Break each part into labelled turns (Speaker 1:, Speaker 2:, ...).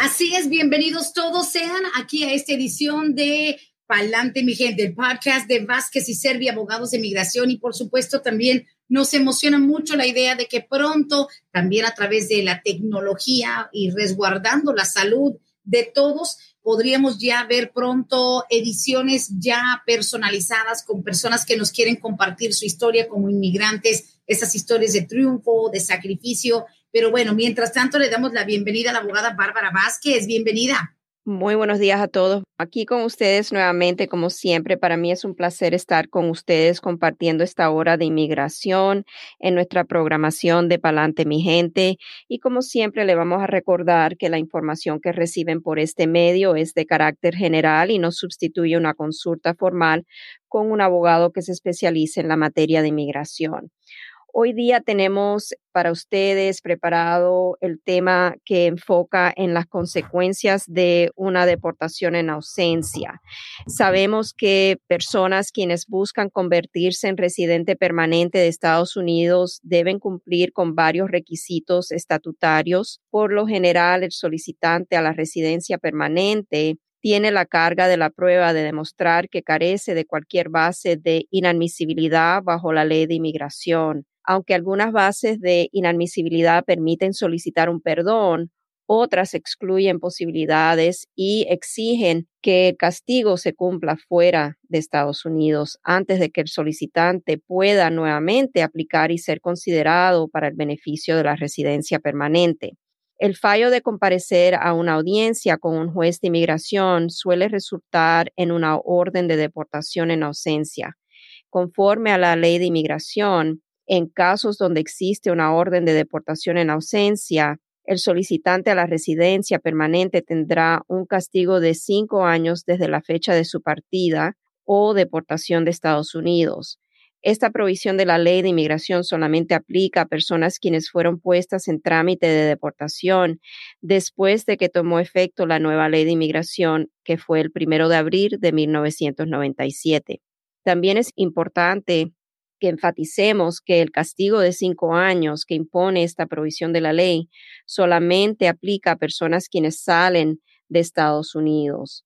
Speaker 1: Así es, bienvenidos todos sean aquí a esta edición de Pa'lante mi gente, el podcast de Vázquez y Servi, abogados de inmigración y por supuesto también nos emociona mucho la idea de que pronto, también a través de la tecnología y resguardando la salud de todos, podríamos ya ver pronto ediciones ya personalizadas con personas que nos quieren compartir su historia como inmigrantes, esas historias de triunfo, de sacrificio. Pero bueno, mientras tanto le damos la bienvenida a la abogada Bárbara Vázquez. Bienvenida.
Speaker 2: Muy buenos días a todos. Aquí con ustedes nuevamente, como siempre, para mí es un placer estar con ustedes compartiendo esta hora de inmigración en nuestra programación de Palante Mi Gente. Y como siempre, le vamos a recordar que la información que reciben por este medio es de carácter general y no sustituye una consulta formal con un abogado que se especialice en la materia de inmigración. Hoy día tenemos para ustedes preparado el tema que enfoca en las consecuencias de una deportación en ausencia. Sabemos que personas quienes buscan convertirse en residente permanente de Estados Unidos deben cumplir con varios requisitos estatutarios. Por lo general, el solicitante a la residencia permanente tiene la carga de la prueba de demostrar que carece de cualquier base de inadmisibilidad bajo la ley de inmigración aunque algunas bases de inadmisibilidad permiten solicitar un perdón, otras excluyen posibilidades y exigen que el castigo se cumpla fuera de Estados Unidos antes de que el solicitante pueda nuevamente aplicar y ser considerado para el beneficio de la residencia permanente. El fallo de comparecer a una audiencia con un juez de inmigración suele resultar en una orden de deportación en ausencia. Conforme a la ley de inmigración, en casos donde existe una orden de deportación en ausencia, el solicitante a la residencia permanente tendrá un castigo de cinco años desde la fecha de su partida o deportación de Estados Unidos. Esta provisión de la ley de inmigración solamente aplica a personas quienes fueron puestas en trámite de deportación después de que tomó efecto la nueva ley de inmigración, que fue el primero de abril de 1997. También es importante que enfaticemos que el castigo de cinco años que impone esta provisión de la ley solamente aplica a personas quienes salen de Estados Unidos.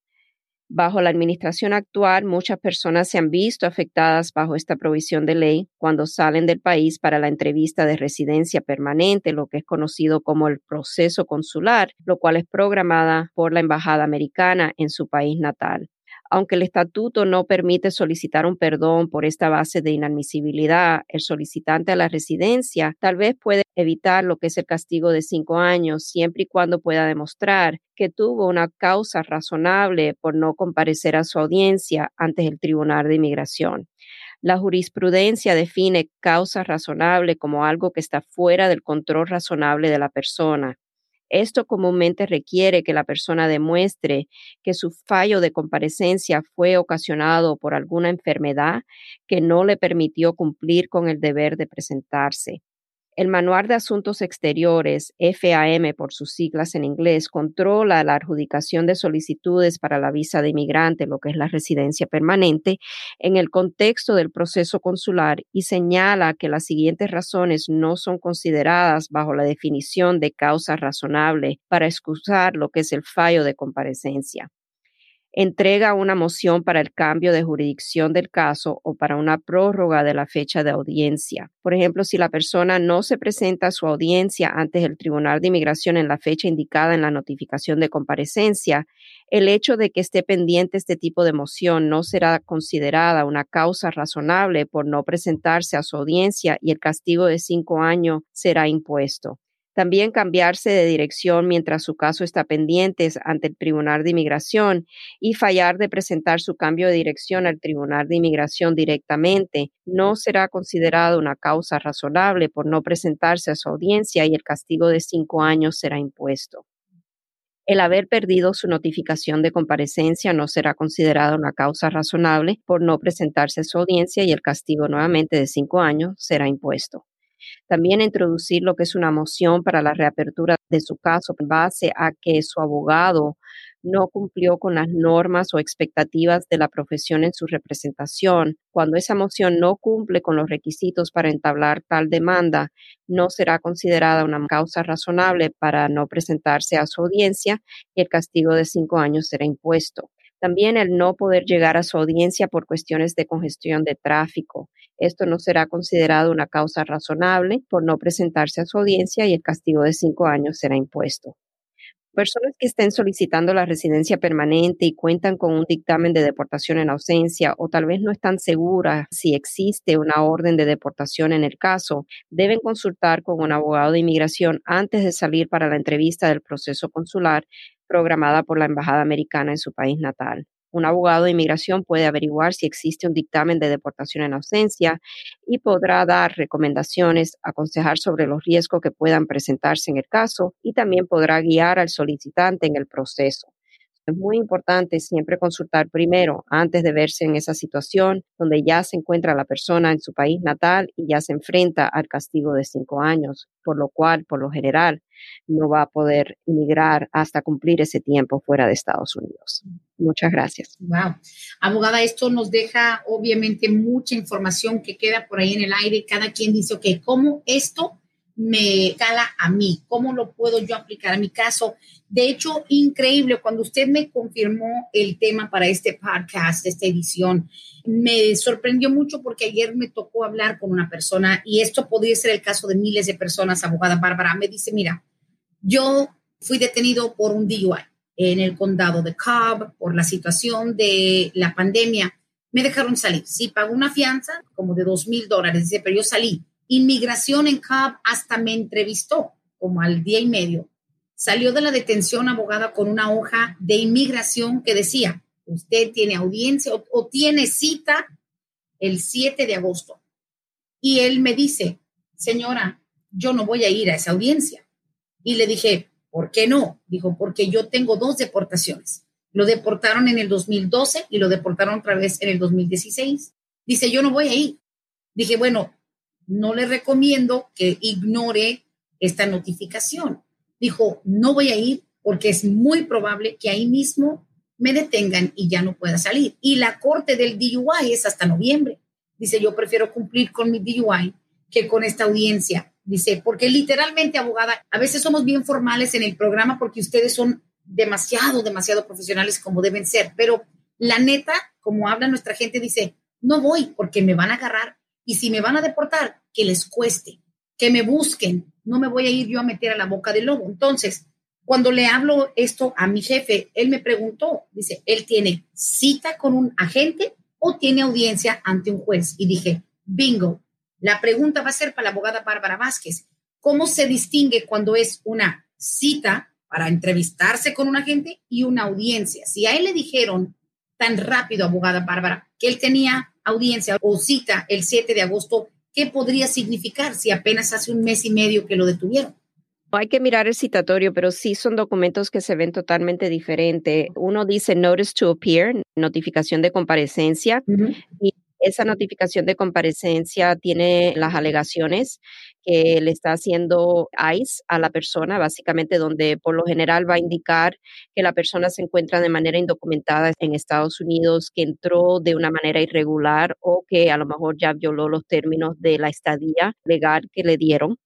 Speaker 2: Bajo la administración actual, muchas personas se han visto afectadas bajo esta provisión de ley cuando salen del país para la entrevista de residencia permanente, lo que es conocido como el proceso consular, lo cual es programada por la Embajada Americana en su país natal aunque el estatuto no permite solicitar un perdón por esta base de inadmisibilidad, el solicitante a la residencia tal vez puede evitar lo que es el castigo de cinco años siempre y cuando pueda demostrar que tuvo una causa razonable por no comparecer a su audiencia ante el Tribunal de Inmigración. La jurisprudencia define causa razonable como algo que está fuera del control razonable de la persona. Esto comúnmente requiere que la persona demuestre que su fallo de comparecencia fue ocasionado por alguna enfermedad que no le permitió cumplir con el deber de presentarse. El Manual de Asuntos Exteriores, FAM por sus siglas en inglés, controla la adjudicación de solicitudes para la visa de inmigrante, lo que es la residencia permanente, en el contexto del proceso consular y señala que las siguientes razones no son consideradas bajo la definición de causa razonable para excusar lo que es el fallo de comparecencia entrega una moción para el cambio de jurisdicción del caso o para una prórroga de la fecha de audiencia. Por ejemplo, si la persona no se presenta a su audiencia antes del Tribunal de Inmigración en la fecha indicada en la notificación de comparecencia, el hecho de que esté pendiente este tipo de moción no será considerada una causa razonable por no presentarse a su audiencia y el castigo de cinco años será impuesto. También cambiarse de dirección mientras su caso está pendiente ante el Tribunal de Inmigración y fallar de presentar su cambio de dirección al Tribunal de Inmigración directamente no será considerado una causa razonable por no presentarse a su audiencia y el castigo de cinco años será impuesto. El haber perdido su notificación de comparecencia no será considerada una causa razonable por no presentarse a su audiencia y el castigo nuevamente de cinco años será impuesto. También introducir lo que es una moción para la reapertura de su caso en base a que su abogado no cumplió con las normas o expectativas de la profesión en su representación. Cuando esa moción no cumple con los requisitos para entablar tal demanda, no será considerada una causa razonable para no presentarse a su audiencia y el castigo de cinco años será impuesto. También el no poder llegar a su audiencia por cuestiones de congestión de tráfico. Esto no será considerado una causa razonable por no presentarse a su audiencia y el castigo de cinco años será impuesto. Personas que estén solicitando la residencia permanente y cuentan con un dictamen de deportación en ausencia o tal vez no están seguras si existe una orden de deportación en el caso, deben consultar con un abogado de inmigración antes de salir para la entrevista del proceso consular programada por la Embajada Americana en su país natal. Un abogado de inmigración puede averiguar si existe un dictamen de deportación en ausencia y podrá dar recomendaciones, aconsejar sobre los riesgos que puedan presentarse en el caso y también podrá guiar al solicitante en el proceso. Es muy importante siempre consultar primero antes de verse en esa situación donde ya se encuentra la persona en su país natal y ya se enfrenta al castigo de cinco años, por lo cual, por lo general, no va a poder inmigrar hasta cumplir ese tiempo fuera de Estados Unidos. Muchas gracias.
Speaker 1: Wow. Abogada, esto nos deja obviamente mucha información que queda por ahí en el aire. Cada quien dice, ok, ¿cómo esto me cala a mí? ¿Cómo lo puedo yo aplicar a mi caso? De hecho, increíble, cuando usted me confirmó el tema para este podcast, esta edición, me sorprendió mucho porque ayer me tocó hablar con una persona y esto podría ser el caso de miles de personas, abogada Bárbara, me dice, mira, yo fui detenido por un DUI en el condado de Cobb por la situación de la pandemia. Me dejaron salir. Sí, pagó una fianza como de dos mil dólares, pero yo salí. Inmigración en Cobb hasta me entrevistó como al día y medio. Salió de la detención abogada con una hoja de inmigración que decía, usted tiene audiencia o, o tiene cita el 7 de agosto. Y él me dice, señora, yo no voy a ir a esa audiencia. Y le dije, ¿por qué no? Dijo, porque yo tengo dos deportaciones. Lo deportaron en el 2012 y lo deportaron otra vez en el 2016. Dice, yo no voy a ir. Dije, bueno, no le recomiendo que ignore esta notificación. Dijo, no voy a ir porque es muy probable que ahí mismo me detengan y ya no pueda salir. Y la corte del DUI es hasta noviembre. Dice, yo prefiero cumplir con mi DUI que con esta audiencia. Dice, porque literalmente, abogada, a veces somos bien formales en el programa porque ustedes son demasiado, demasiado profesionales como deben ser, pero la neta, como habla nuestra gente, dice, no voy porque me van a agarrar y si me van a deportar, que les cueste, que me busquen, no me voy a ir yo a meter a la boca del lobo. Entonces, cuando le hablo esto a mi jefe, él me preguntó, dice, ¿él tiene cita con un agente o tiene audiencia ante un juez? Y dije, bingo, la pregunta va a ser para la abogada Bárbara Vázquez, ¿cómo se distingue cuando es una cita para entrevistarse con un agente y una audiencia? Si a él le dijeron tan rápido, abogada Bárbara, que él tenía audiencia o cita el 7 de agosto, ¿qué podría significar si apenas hace un mes y medio que lo detuvieron?
Speaker 2: Hay que mirar el citatorio, pero sí son documentos que se ven totalmente diferentes. Uno dice Notice to Appear, notificación de comparecencia, y esa notificación de comparecencia tiene las alegaciones que le está haciendo ICE a la persona, básicamente donde por lo general va a indicar que la persona se encuentra de manera indocumentada en Estados Unidos, que entró de una manera irregular o que a lo mejor ya violó los términos de la estadía legal que le dieron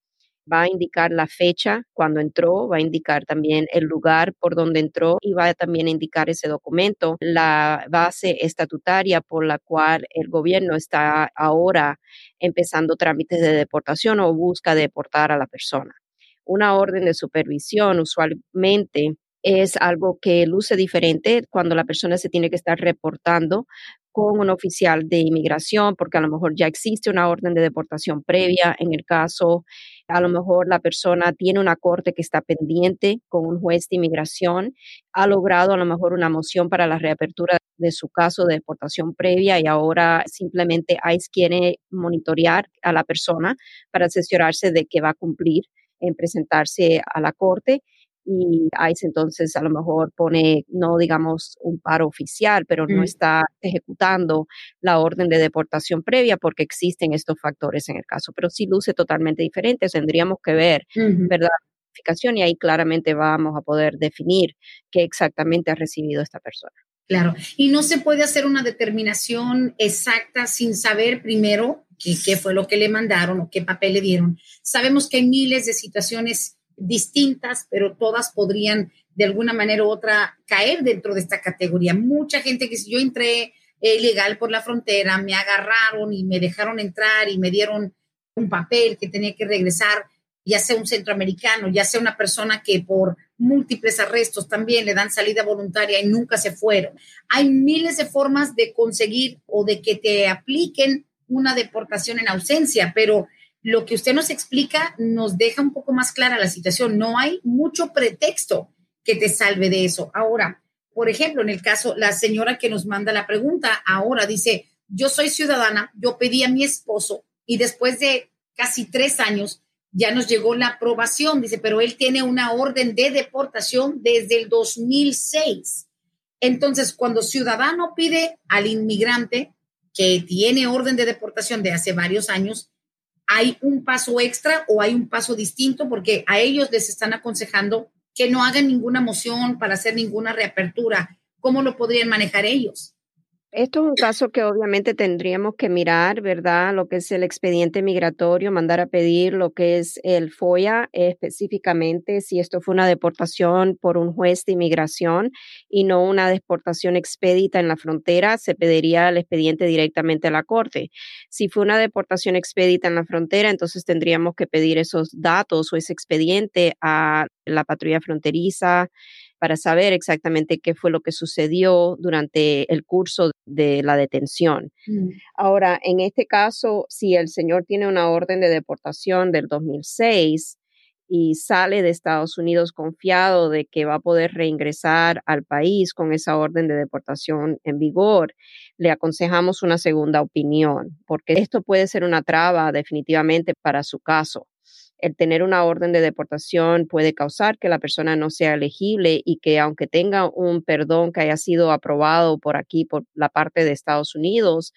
Speaker 2: va a indicar la fecha cuando entró, va a indicar también el lugar por donde entró y va a también indicar ese documento, la base estatutaria por la cual el gobierno está ahora empezando trámites de deportación o busca deportar a la persona. Una orden de supervisión usualmente es algo que luce diferente cuando la persona se tiene que estar reportando con un oficial de inmigración, porque a lo mejor ya existe una orden de deportación previa en el caso, a lo mejor la persona tiene una corte que está pendiente con un juez de inmigración, ha logrado a lo mejor una moción para la reapertura de su caso de deportación previa y ahora simplemente ICE quiere monitorear a la persona para asesorarse de que va a cumplir en presentarse a la corte y ICE entonces a lo mejor pone, no digamos un paro oficial, pero no mm. está ejecutando la orden de deportación previa porque existen estos factores en el caso, pero sí luce totalmente diferente, tendríamos que ver, ¿verdad? y ahí claramente vamos a poder definir qué exactamente ha recibido esta persona.
Speaker 1: Claro, y no se puede hacer una determinación exacta sin saber primero qué, qué fue lo que le mandaron o qué papel le dieron. Sabemos que hay miles de situaciones distintas, pero todas podrían de alguna manera u otra caer dentro de esta categoría. Mucha gente que si yo entré ilegal por la frontera, me agarraron y me dejaron entrar y me dieron un papel que tenía que regresar, ya sea un centroamericano, ya sea una persona que por múltiples arrestos también le dan salida voluntaria y nunca se fueron. Hay miles de formas de conseguir o de que te apliquen una deportación en ausencia, pero lo que usted nos explica nos deja un poco más clara la situación. No hay mucho pretexto que te salve de eso. Ahora, por ejemplo, en el caso, la señora que nos manda la pregunta ahora dice, yo soy ciudadana, yo pedí a mi esposo y después de casi tres años ya nos llegó la aprobación, dice, pero él tiene una orden de deportación desde el 2006. Entonces, cuando ciudadano pide al inmigrante que tiene orden de deportación de hace varios años, hay un paso extra o hay un paso distinto porque a ellos les están aconsejando que no hagan ninguna moción para hacer ninguna reapertura. ¿Cómo lo podrían manejar ellos?
Speaker 2: Esto es un caso que obviamente tendríamos que mirar, ¿verdad? Lo que es el expediente migratorio, mandar a pedir lo que es el FOIA, específicamente si esto fue una deportación por un juez de inmigración y no una deportación expedita en la frontera, se pediría el expediente directamente a la corte. Si fue una deportación expedita en la frontera, entonces tendríamos que pedir esos datos o ese expediente a la patrulla fronteriza para saber exactamente qué fue lo que sucedió durante el curso de la detención. Mm. Ahora, en este caso, si el señor tiene una orden de deportación del 2006 y sale de Estados Unidos confiado de que va a poder reingresar al país con esa orden de deportación en vigor, le aconsejamos una segunda opinión, porque esto puede ser una traba definitivamente para su caso el tener una orden de deportación puede causar que la persona no sea elegible y que aunque tenga un perdón que haya sido aprobado por aquí, por la parte de Estados Unidos,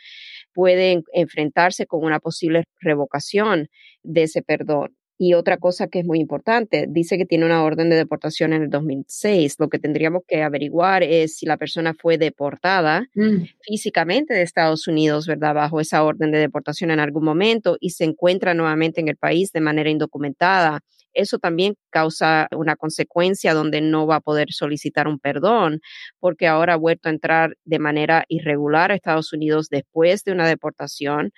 Speaker 2: puede enfrentarse con una posible revocación de ese perdón. Y otra cosa que es muy importante, dice que tiene una orden de deportación en el 2006. Lo que tendríamos que averiguar es si la persona fue deportada mm. físicamente de Estados Unidos, ¿verdad? Bajo esa orden de deportación en algún momento y se encuentra nuevamente en el país de manera indocumentada eso también causa una consecuencia donde no va a poder solicitar un perdón porque ahora ha vuelto a entrar de manera irregular a Estados Unidos después de una deportación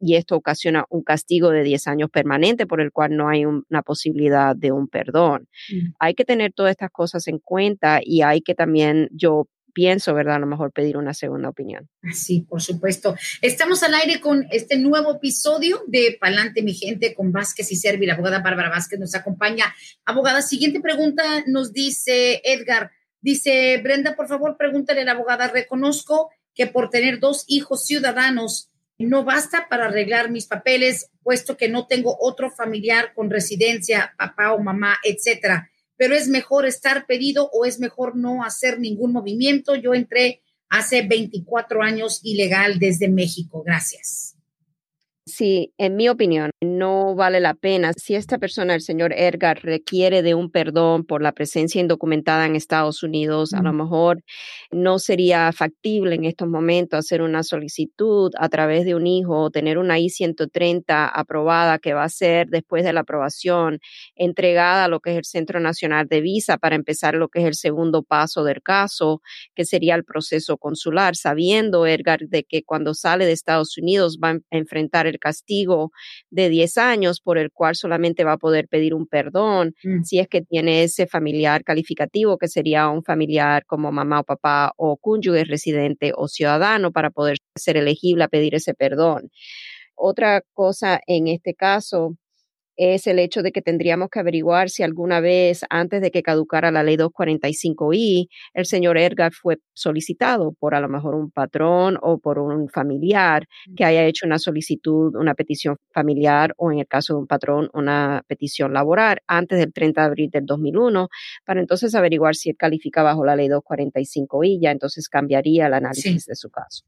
Speaker 2: y esto ocasiona un castigo de 10 años permanente por el cual no hay una posibilidad de un perdón. Mm. Hay que tener todas estas cosas en cuenta y hay que también yo pienso, ¿verdad? A lo mejor pedir una segunda opinión.
Speaker 1: Sí, por supuesto. Estamos al aire con este nuevo episodio de Palante, mi gente, con Vázquez y Servi. La abogada Bárbara Vázquez nos acompaña. Abogada, siguiente pregunta nos dice Edgar. Dice, Brenda, por favor, pregúntale a la abogada, reconozco que por tener dos hijos ciudadanos no basta para arreglar mis papeles, puesto que no tengo otro familiar con residencia, papá o mamá, etcétera pero es mejor estar pedido o es mejor no hacer ningún movimiento. Yo entré hace 24 años ilegal desde México. Gracias.
Speaker 2: Sí, en mi opinión, no vale la pena. Si esta persona, el señor Edgar, requiere de un perdón por la presencia indocumentada en Estados Unidos, a lo mejor no sería factible en estos momentos hacer una solicitud a través de un hijo o tener una I-130 aprobada que va a ser después de la aprobación entregada a lo que es el Centro Nacional de Visa para empezar lo que es el segundo paso del caso, que sería el proceso consular, sabiendo Edgar de que cuando sale de Estados Unidos va a enfrentar el castigo de 10 años por el cual solamente va a poder pedir un perdón mm. si es que tiene ese familiar calificativo que sería un familiar como mamá o papá o cónyuge residente o ciudadano para poder ser elegible a pedir ese perdón. Otra cosa en este caso es el hecho de que tendríamos que averiguar si alguna vez antes de que caducara la ley 245i, el señor Edgar fue solicitado por a lo mejor un patrón o por un familiar que haya hecho una solicitud, una petición familiar o en el caso de un patrón, una petición laboral antes del 30 de abril del 2001, para entonces averiguar si él califica bajo la ley 245i, ya entonces cambiaría el análisis de su caso.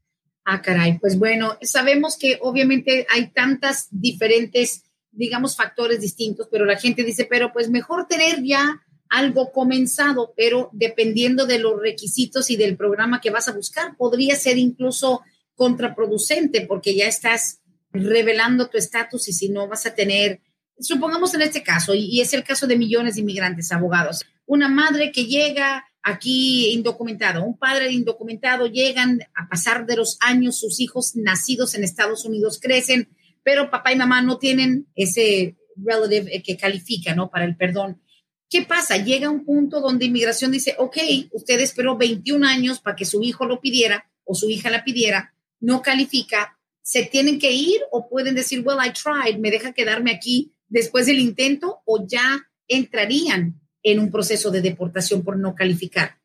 Speaker 1: Ah, caray, pues bueno, sabemos que obviamente hay tantas diferentes digamos, factores distintos, pero la gente dice, pero pues mejor tener ya algo comenzado, pero dependiendo de los requisitos y del programa que vas a buscar, podría ser incluso contraproducente porque ya estás revelando tu estatus y si no vas a tener, supongamos en este caso, y, es el caso de millones de inmigrantes abogados, una madre que llega aquí indocumentado, un padre indocumentado, llegan a pasar de los años, sus hijos nacidos en Estados Unidos crecen, pero papá y mamá no tienen ese relative eh, que califica, ¿no? Para el perdón. ¿Qué pasa? Llega un punto donde inmigración dice, ok, usted esperó 21 años para que su hijo lo pidiera o su hija la pidiera, no califica, se tienen que ir o pueden decir, well, I tried, me deja quedarme aquí después del intento o ya entrarían en un proceso de deportación por no calificar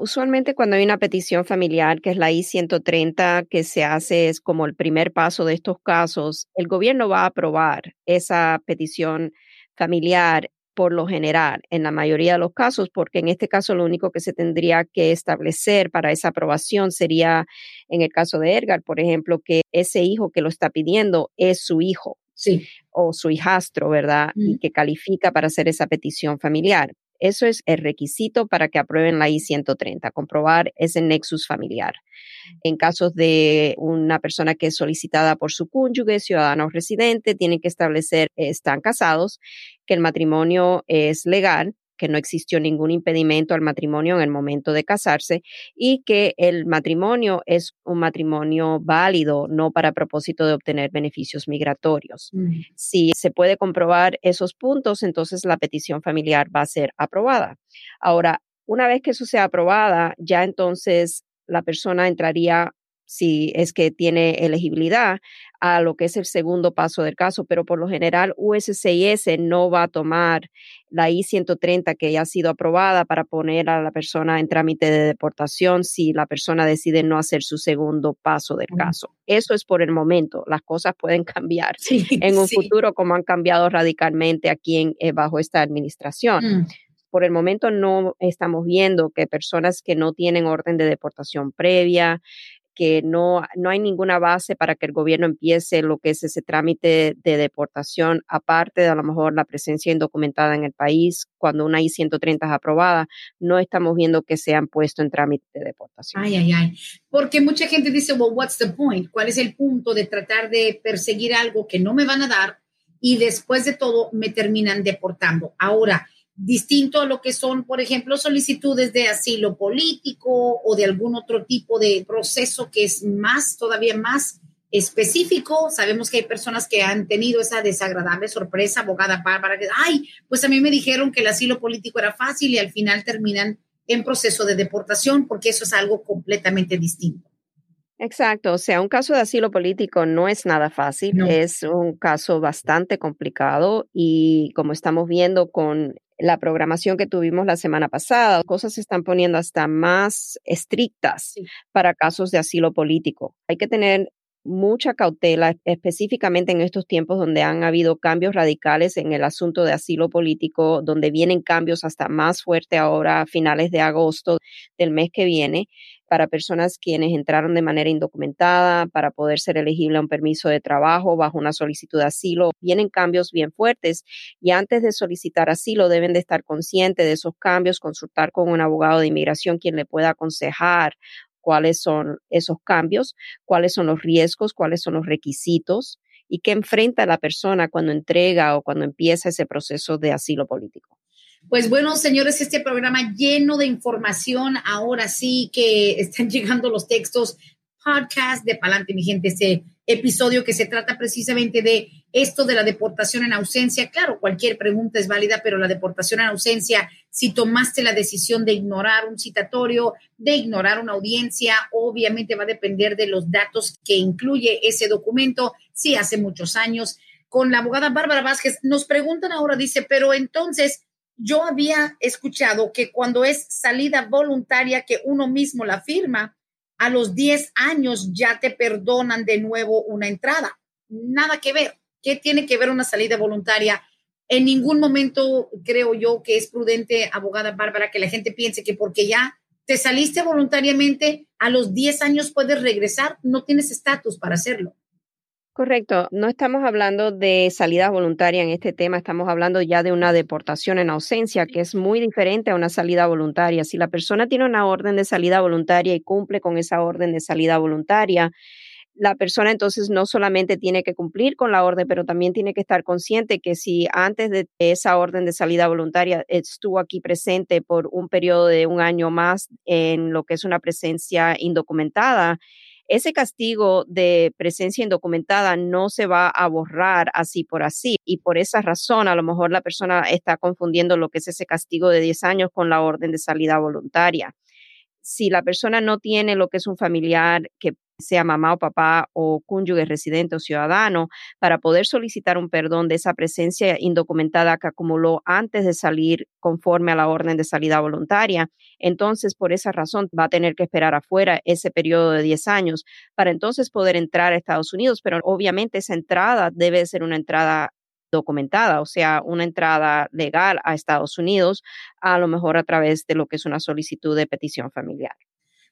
Speaker 2: usualmente cuando hay una petición familiar, que es la I-130, que se hace es como el primer paso de estos casos, el gobierno va a aprobar esa petición familiar por lo general, en la mayoría de los casos, porque en este caso lo único que se tendría que establecer para esa aprobación sería, en el caso de Edgar, por ejemplo, que ese hijo que lo está pidiendo es su hijo.
Speaker 1: Sí.
Speaker 2: o su hijastro, ¿verdad? Y que califica para hacer esa petición familiar. Eso es el requisito para que aprueben la I-130, comprobar ese nexus familiar. En casos de una persona que es solicitada por su cónyuge, ciudadano o residente, tienen que establecer, están casados, que el matrimonio es legal que no existió ningún impedimento al matrimonio en el momento de casarse y que el matrimonio es un matrimonio válido, no para propósito de obtener beneficios migratorios. Mm. Si se puede comprobar esos puntos, entonces la petición familiar va a ser aprobada. Ahora, una vez que eso sea aprobada, ya entonces la persona entraría si es que tiene elegibilidad a lo que es el segundo paso del caso, pero por lo general USCIS no va a tomar la I-130 que ya ha sido aprobada para poner a la persona en trámite de deportación si la persona decide no hacer su segundo paso del caso. Eso es por el momento. Las cosas pueden cambiar en un futuro como han cambiado radicalmente aquí en, eh, bajo esta administración. Mm. por el momento no estamos viendo que personas que no tienen orden de deportación previa, que no, no hay ninguna base para que el gobierno empiece lo que es ese trámite de deportación, aparte de a lo mejor la presencia indocumentada en el país, cuando una I-130 es aprobada, no estamos viendo que se han puesto en trámite de deportación.
Speaker 1: Ay, ay, ay. Porque mucha gente dice, well, what's the point? ¿Cuál es el punto de tratar de perseguir algo que no me van a dar y después de todo me terminan deportando? Ahora, distinto a lo que son, por ejemplo, solicitudes de asilo político o de algún otro tipo de proceso que es más, todavía más específico. Sabemos que hay personas que han tenido esa desagradable sorpresa, abogada Bárbara, que, ay, pues a mí me dijeron que el asilo político era fácil y al final terminan en proceso de deportación porque eso es algo completamente distinto.
Speaker 2: Exacto, o sea, un caso de asilo político no es nada fácil, es un caso bastante complicado y como estamos viendo con la programación que tuvimos la semana pasada, cosas se están poniendo hasta más estrictas para casos de asilo político. Hay que tener mucha cautela, específicamente en estos tiempos donde han habido cambios radicales en el asunto de asilo político, donde vienen cambios hasta más fuertes ahora a finales de agosto del mes que viene para personas quienes entraron de manera indocumentada, para poder ser elegible a un permiso de trabajo bajo una solicitud de asilo. Vienen cambios bien fuertes y antes de solicitar asilo deben de estar conscientes de esos cambios, consultar con un abogado de inmigración quien le pueda aconsejar cuáles son esos cambios, cuáles son los riesgos, cuáles son los requisitos y qué enfrenta la persona cuando entrega o cuando empieza ese proceso de asilo político.
Speaker 1: Pues bueno, señores, este programa lleno de información. Ahora sí que están llegando los textos podcast de Palante, mi gente, este episodio que se trata precisamente de esto de la deportación en ausencia. Claro, cualquier pregunta es válida, pero la deportación en ausencia, si tomaste la decisión de ignorar un citatorio, de ignorar una audiencia, obviamente va a depender de los datos que incluye ese documento. Si hace muchos años con la abogada Bárbara Vázquez. Nos preguntan ahora, dice, pero entonces yo había escuchado que cuando es salida voluntaria que uno mismo la firma, a los 10 años ya te perdonan de nuevo una entrada. Nada que ver. ¿Qué tiene que ver una salida voluntaria? En ningún momento creo yo que es prudente, abogada Bárbara, que la gente piense que porque ya te saliste voluntariamente, a los 10 años puedes regresar, no tienes estatus para hacerlo.
Speaker 2: Correcto. No estamos hablando de salida voluntaria en este tema, estamos hablando ya de una deportación en ausencia, que es muy diferente a una salida voluntaria. Si la persona tiene una orden de salida voluntaria y cumple con esa orden de salida voluntaria, la persona entonces no solamente tiene que cumplir con la orden, pero también tiene que estar consciente que si antes de esa orden de salida voluntaria estuvo aquí presente por un periodo de un año más en lo que es una presencia indocumentada, ese castigo de presencia indocumentada no se va a borrar así por así. Y por esa razón, a lo mejor la persona está confundiendo lo que es ese castigo de 10 años con la orden de salida voluntaria. Si la persona no tiene lo que es un familiar que sea mamá o papá o cónyuge residente o ciudadano, para poder solicitar un perdón de esa presencia indocumentada que acumuló antes de salir conforme a la orden de salida voluntaria. Entonces, por esa razón, va a tener que esperar afuera ese periodo de 10 años para entonces poder entrar a Estados Unidos, pero obviamente esa entrada debe ser una entrada documentada, o sea, una entrada legal a Estados Unidos, a lo mejor a través de lo que es una solicitud de petición familiar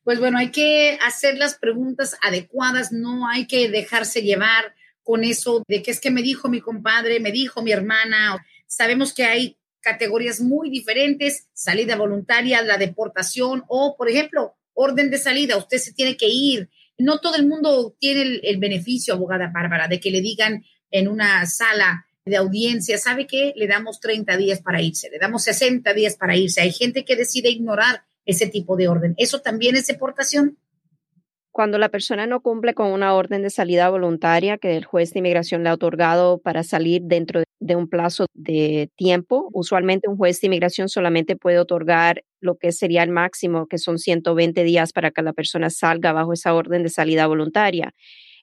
Speaker 1: pues bueno, hay que hacer las preguntas adecuadas, no hay que dejarse llevar con eso de que es que me dijo mi compadre, me dijo mi hermana. Sabemos que hay categorías muy diferentes, salida voluntaria, la deportación o, por ejemplo, orden de salida, usted se tiene que ir. No todo el mundo tiene el, beneficio, abogada Bárbara, de que le digan en una sala de audiencia, ¿sabe qué? Le damos 30 días para irse, le damos 60 días para irse. Hay gente que decide ignorar ese tipo de orden. ¿Eso también es deportación?
Speaker 2: Cuando la persona no cumple con una orden de salida voluntaria que el juez de inmigración le ha otorgado para salir dentro de un plazo de tiempo, usualmente un juez de inmigración solamente puede otorgar lo que sería el máximo, que son 120 días para que la persona salga bajo esa orden de salida voluntaria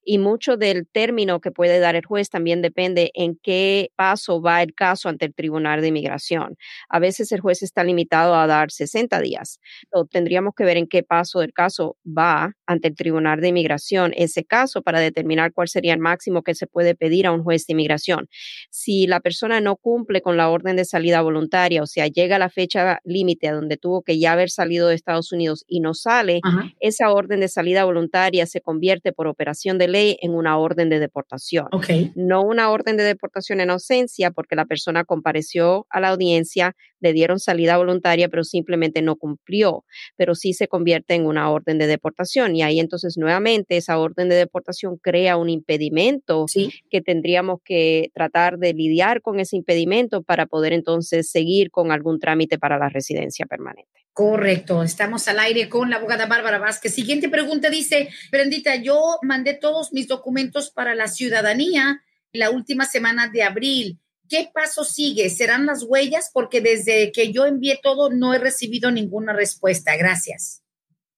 Speaker 2: y mucho del término que puede dar el juez también depende en qué paso va el caso ante el Tribunal de Inmigración. A veces el juez está limitado a dar 60 días. O tendríamos que ver en qué paso del caso va ante el Tribunal de Inmigración ese caso para determinar cuál sería el máximo que se puede pedir a un juez de inmigración. Si la persona no cumple con la orden de salida voluntaria, o sea, llega a la fecha límite a donde tuvo que ya haber salido de Estados Unidos y no sale, esa orden de salida voluntaria se convierte por operación de ley en una orden de deportación. No una orden de deportación en ausencia porque la persona compareció a la audiencia, le dieron salida voluntaria, pero simplemente no cumplió, pero sí se convierte en una orden de deportación. Y ahí entonces nuevamente esa orden de deportación crea un impedimento que tendríamos que tratar de lidiar con ese impedimento para poder entonces seguir con algún trámite para la residencia permanente.
Speaker 1: Correcto, estamos al aire con la abogada Bárbara Vázquez. Siguiente pregunta dice, Brendita, yo mandé todos mis documentos para la ciudadanía la última semana de abril. ¿Qué paso sigue? ¿Serán las huellas? Porque desde que yo envié todo no he recibido ninguna respuesta. Gracias.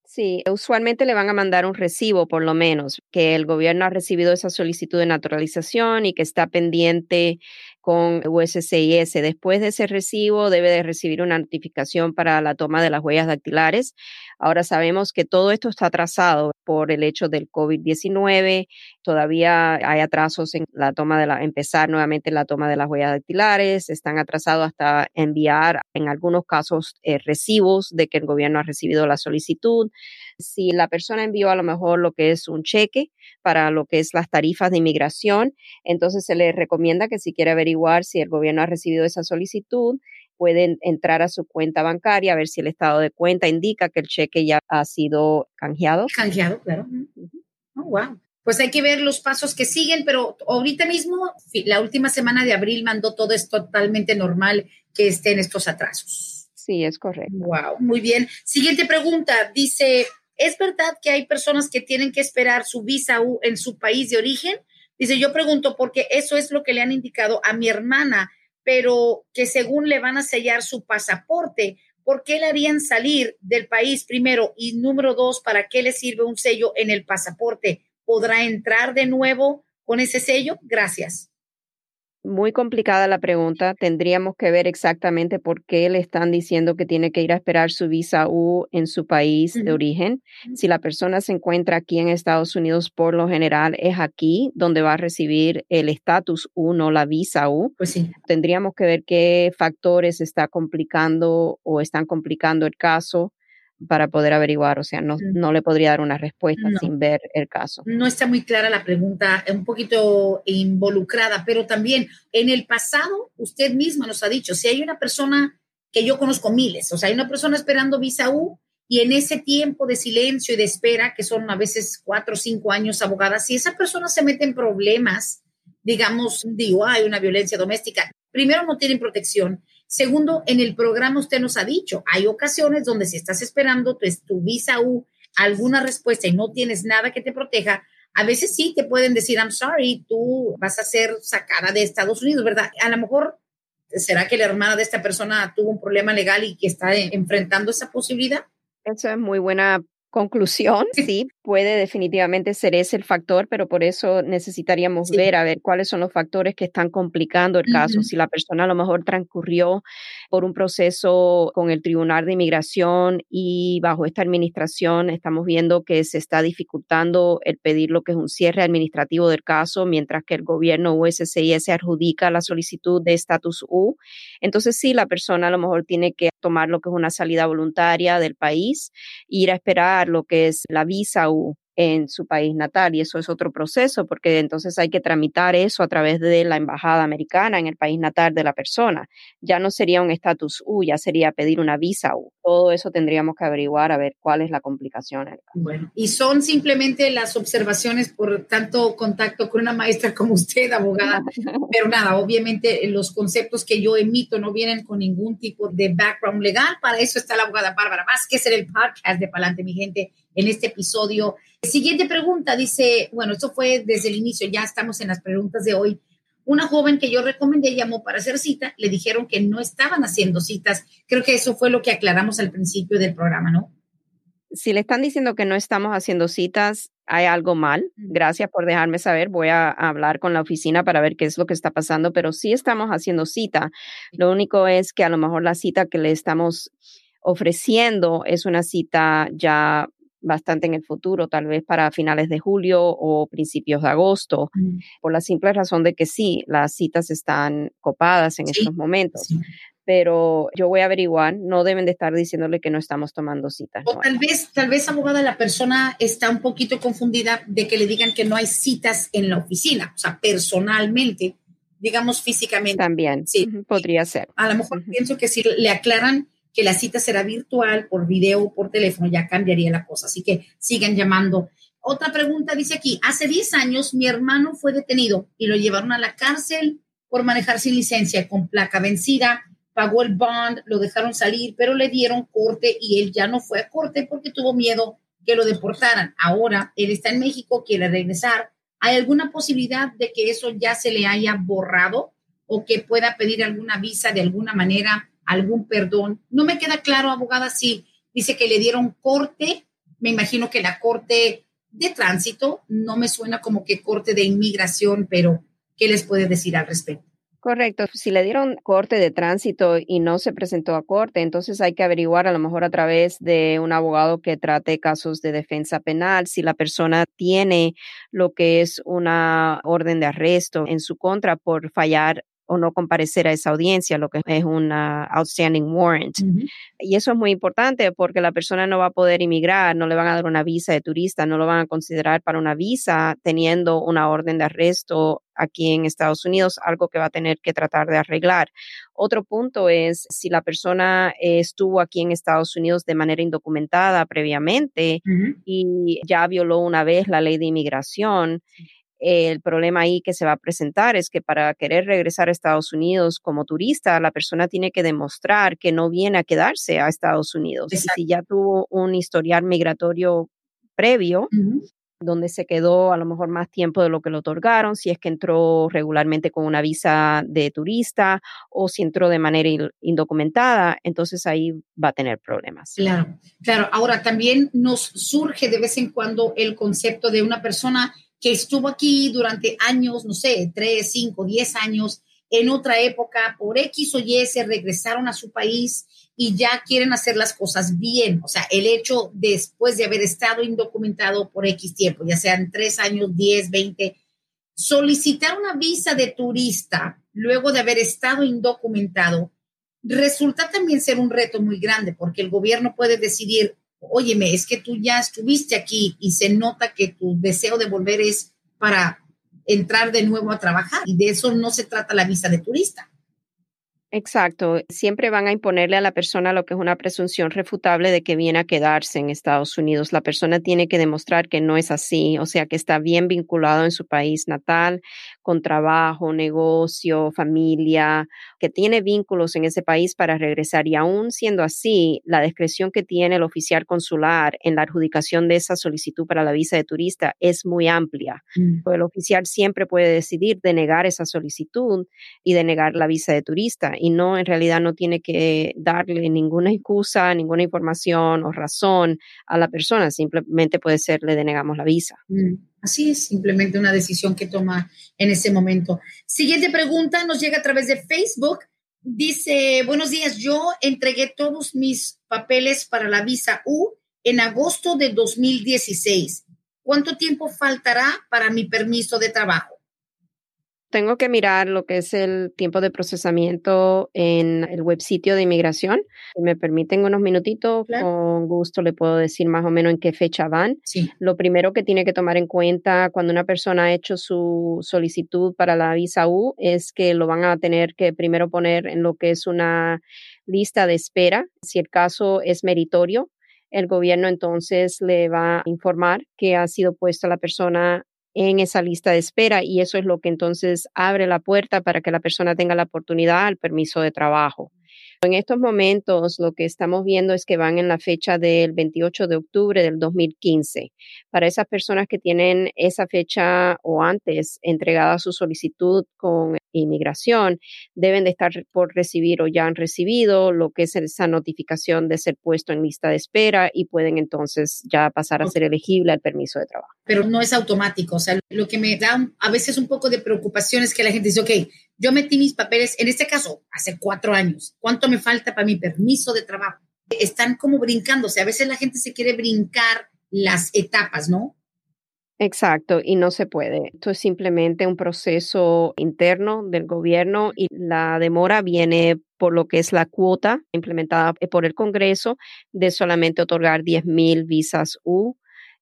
Speaker 2: Sí, usualmente le van a mandar un recibo, por lo menos, que el gobierno ha recibido esa solicitud de naturalización y que está pendiente con USCIS. Después de ese recibo, debe de recibir una notificación para la toma de las huellas dactilares. Ahora sabemos que todo esto está atrasado por el hecho del COVID-19. Todavía hay atrasos en la toma de la, empezar nuevamente la toma de las huellas dactilares. Están atrasados hasta enviar, en algunos casos, eh, recibos de que el gobierno ha recibido la solicitud. Si la persona envió a lo mejor lo que es un cheque para lo que es las tarifas de inmigración, entonces se le recomienda que si quiere averiguar si el gobierno ha recibido esa solicitud, pueden entrar a su cuenta bancaria a ver si el estado de cuenta indica que el cheque ya ha sido canjeado.
Speaker 1: Canjeado, claro. Oh, wow. Pues hay que ver los pasos que siguen, pero ahorita mismo, la última semana de abril mandó todo, es totalmente normal que estén estos atrasos.
Speaker 2: Sí, es correcto.
Speaker 1: Wow, muy bien. Siguiente pregunta, dice, ¿Es verdad que hay personas que tienen que esperar su visa U en su país de origen? Dice, yo pregunto porque eso es lo que le han indicado a mi hermana, pero que según le van a sellar su pasaporte, ¿por qué le harían salir del país primero? Y número dos, ¿para qué le sirve un sello en el pasaporte? ¿Podrá entrar de nuevo con ese sello? Gracias.
Speaker 2: Muy complicada la pregunta. Tendríamos que ver exactamente por qué le están diciendo que tiene que ir a esperar su visa U en su país de origen. Si la persona se encuentra aquí en Estados Unidos, por lo general es aquí donde va a recibir el estatus U, no la visa U.
Speaker 1: Pues sí.
Speaker 2: Tendríamos que ver qué factores está complicando o están complicando el caso para poder averiguar, o sea, no, no le podría dar una respuesta sin ver el caso.
Speaker 1: No está muy clara la pregunta, un poquito involucrada, pero también en el pasado, usted misma nos ha dicho, si hay una persona que yo conozco miles, o sea, hay una persona esperando visa U y en ese tiempo de silencio y de espera, que son a veces cuatro o cinco años abogadas, si esa persona se mete en problemas, digamos, digo, hay una violencia doméstica, primero no tienen protección Segundo, en el programa usted nos ha dicho, hay ocasiones donde si estás esperando pues, tu visa U, alguna respuesta y no tienes nada que te proteja, a veces sí te pueden decir, I'm sorry, tú vas a ser sacada de Estados Unidos, ¿verdad? A lo mejor, ¿será que la hermana de esta persona tuvo un problema legal y que está enfrentando esa posibilidad?
Speaker 2: Esa es muy buena conclusión, sí, puede definitivamente ser ese el factor, pero por eso necesitaríamos ver a ver cuáles son los factores que están complicando el caso. Si la persona a lo mejor transcurrió por un proceso con el Tribunal de Inmigración y bajo esta administración estamos viendo que se está dificultando el pedir lo que es un cierre administrativo del caso, mientras que el gobierno USCIS adjudica la solicitud de estatus U. Entonces sí, la persona a lo mejor tiene que tomar lo que es una salida voluntaria del país, ir a esperar lo que es la visa en su país natal y eso es otro proceso porque entonces hay que tramitar eso a través de la embajada americana en el país natal de la persona. Ya no sería un estatus U, ya sería pedir una visa U. Todo eso tendríamos que averiguar a ver cuál es la complicación.
Speaker 1: Bueno, y son simplemente las observaciones por tanto contacto con una maestra como usted, abogada, pero nada, obviamente los conceptos que yo emito no vienen con ningún tipo de background legal, para eso está la abogada Bárbara Vázquez en el podcast de Palante, mi gente, en este episodio Siguiente pregunta, dice, bueno, esto fue desde el inicio, ya estamos en las preguntas de hoy. Una joven que yo recomendé llamó para hacer cita, le dijeron que no estaban haciendo citas. Creo que eso fue lo que aclaramos al principio del programa, ¿no?
Speaker 2: Si le están diciendo que no estamos haciendo citas, hay algo mal. Gracias por dejarme saber. Voy a hablar con la oficina para ver qué es lo que está pasando, pero sí estamos haciendo cita. Lo único es que a lo mejor la cita que le estamos ofreciendo es una cita ya bastante en el futuro, tal vez para finales de julio o principios de agosto, mm. por la simple razón de que sí, las citas están copadas en estos momentos. Pero yo voy a averiguar, no deben de estar diciéndole que no estamos tomando citas.
Speaker 1: O tal vez, tal vez, abogada, la persona está un poquito confundida de que le digan que no hay citas en la oficina, o sea, personalmente, digamos físicamente.
Speaker 2: También, sí. podría ser.
Speaker 1: A lo mejor pienso que si le aclaran que la cita será virtual, por video por teléfono, ya cambiaría la cosa. Así que sigan llamando. Otra pregunta dice aquí, hace 10 años mi hermano fue detenido y lo llevaron a la cárcel por manejar sin licencia con placa vencida, pagó el bond, lo dejaron salir, pero le dieron corte y él ya no fue a corte porque tuvo miedo que lo deportaran. Ahora él está en México, quiere regresar. ¿Hay alguna posibilidad de que eso ya se le haya borrado o que pueda pedir alguna visa de alguna manera algún perdón. No me queda claro, abogada, si dice que le dieron corte. Me imagino que la corte de tránsito no me suena como que corte de inmigración, pero ¿qué les puede decir al respecto?
Speaker 2: Correcto. Si le dieron corte de tránsito y no se presentó a corte, entonces hay que averiguar a lo mejor a través de un abogado que trate casos de defensa penal si la persona tiene lo que es una orden de arresto en su contra por fallar o no comparecer a esa audiencia, lo que es una outstanding warrant. Y eso es muy importante porque la persona no va a poder inmigrar, no le van a dar una visa de turista, no lo van a considerar para una visa teniendo una orden de arresto aquí en Estados Unidos, algo que va a tener que tratar de arreglar. Otro punto es si la persona estuvo aquí en Estados Unidos de manera indocumentada previamente y ya violó una vez la ley de inmigración, el problema ahí que se va a presentar es que para querer regresar a Estados Unidos como turista, la persona tiene que demostrar que no viene a quedarse a Estados Unidos. Y si ya tuvo un historial migratorio previo, donde se quedó a lo mejor más tiempo de lo que le otorgaron, si es que entró regularmente con una visa de turista o si entró de manera indocumentada, entonces ahí va a tener problemas.
Speaker 1: Claro, claro. Ahora también nos surge de vez en cuando el concepto de una persona que estuvo aquí durante años, no sé, tres, cinco, diez años, en otra época, por X o Y, se regresaron a su país y ya quieren hacer las cosas bien. O sea, el hecho después de haber estado indocumentado por X tiempo, ya sean tres años, diez, veinte, solicitar una visa de turista luego de haber estado indocumentado resulta también ser un reto muy grande porque el gobierno puede decidir, óyeme, es que tú ya estuviste aquí y se nota que tu deseo de volver es para entrar de nuevo a trabajar y de eso no se trata la visa de turista.
Speaker 2: Exacto. Siempre van a imponerle a la persona lo que es una presunción refutable de que viene a quedarse en Estados Unidos. La persona tiene que demostrar que no es así, o sea, que está bien vinculado en su país natal, con trabajo, negocio, familia, que tiene vínculos en ese país para regresar. Y aún siendo así, la discreción que tiene el oficial consular en la adjudicación de esa solicitud para la visa de turista es muy amplia. Mm. el oficial siempre puede decidir denegar esa solicitud y denegar la visa de turista y no, en realidad no tiene que darle ninguna excusa, ninguna información o razón a la persona, simplemente puede ser le denegamos la visa.
Speaker 1: Mm, así es, simplemente una decisión que toma en ese momento. Siguiente pregunta nos llega a través de Facebook. Dice, buenos días, yo entregué todos mis papeles para la visa U en agosto de 2016. ¿Cuánto tiempo faltará para mi permiso de trabajo?
Speaker 2: Tengo que mirar lo que es el tiempo de procesamiento en el web sitio de inmigración. Si me permiten unos minutitos, con gusto le puedo decir más o menos en qué fecha van. Lo primero que tiene que tomar en cuenta cuando una persona ha hecho su solicitud para la visa U es que lo van a tener que primero poner en lo que es una lista de espera. Si el caso es meritorio, el gobierno entonces le va a informar que ha sido puesta la persona en esa lista de espera y eso es lo que entonces abre la puerta para que la persona tenga la oportunidad al permiso de trabajo. En estos momentos lo que estamos viendo es que van en la fecha del 28 de octubre del 2015. Para esas personas que tienen esa fecha o antes entregada su solicitud con inmigración, deben de estar por recibir o ya han recibido lo que es esa notificación de ser puesto en lista de espera y pueden entonces ya pasar a ser elegible al permiso de trabajo.
Speaker 1: Pero no es automático. O sea, lo que me da a veces un poco de preocupación es que la gente dice, ok, yo metí mis papeles, en este caso, hace cuatro años. ¿Cuánto me falta para mi permiso de trabajo? Están como brincándose. A veces la gente se quiere brincar las etapas, ¿no?
Speaker 2: Exacto, y no se puede. Esto es simplemente un proceso interno del gobierno y la demora viene por lo que es la cuota implementada por el Congreso de solamente otorgar 10 mil visas U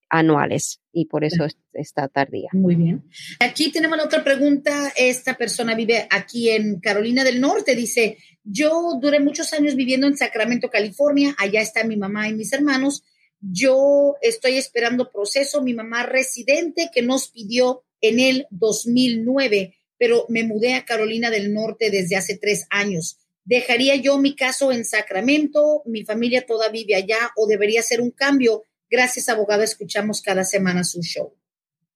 Speaker 2: anuales y por eso está tardía.
Speaker 1: Muy bien. Aquí tenemos la otra pregunta. Esta persona vive aquí en Carolina del Norte. Dice, yo duré muchos años viviendo en Sacramento, California. Allá está mi mamá y mis hermanos. Yo estoy esperando proceso. Mi mamá residente que nos pidió en el 2009, pero me mudé a Carolina del Norte desde hace tres años. ¿Dejaría yo mi caso en Sacramento? ¿Mi familia todavía vive allá o debería hacer un cambio? Gracias, abogado. Escuchamos cada semana su show.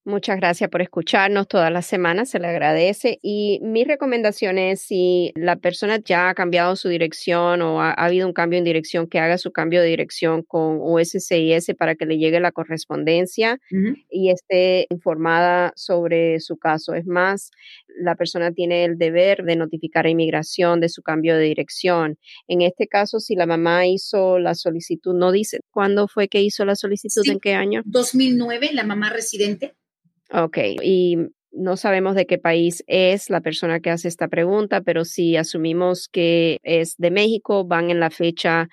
Speaker 2: Muchas gracias por escucharnos todas las semanas, se le agradece. Y mi recomendación es si la persona ya ha cambiado su dirección o ha, habido un cambio en dirección, que haga su cambio de dirección con USCIS para que le llegue la correspondencia y esté informada sobre su caso. Es más, la persona tiene el deber de notificar a inmigración de su cambio de dirección. En este caso, si la mamá hizo la solicitud, no dice cuándo fue que hizo la solicitud, en qué año.
Speaker 1: 2009, la mamá residente.
Speaker 2: Ok, y no sabemos de qué país es la persona que hace esta pregunta, pero si asumimos que es de México, van en la fecha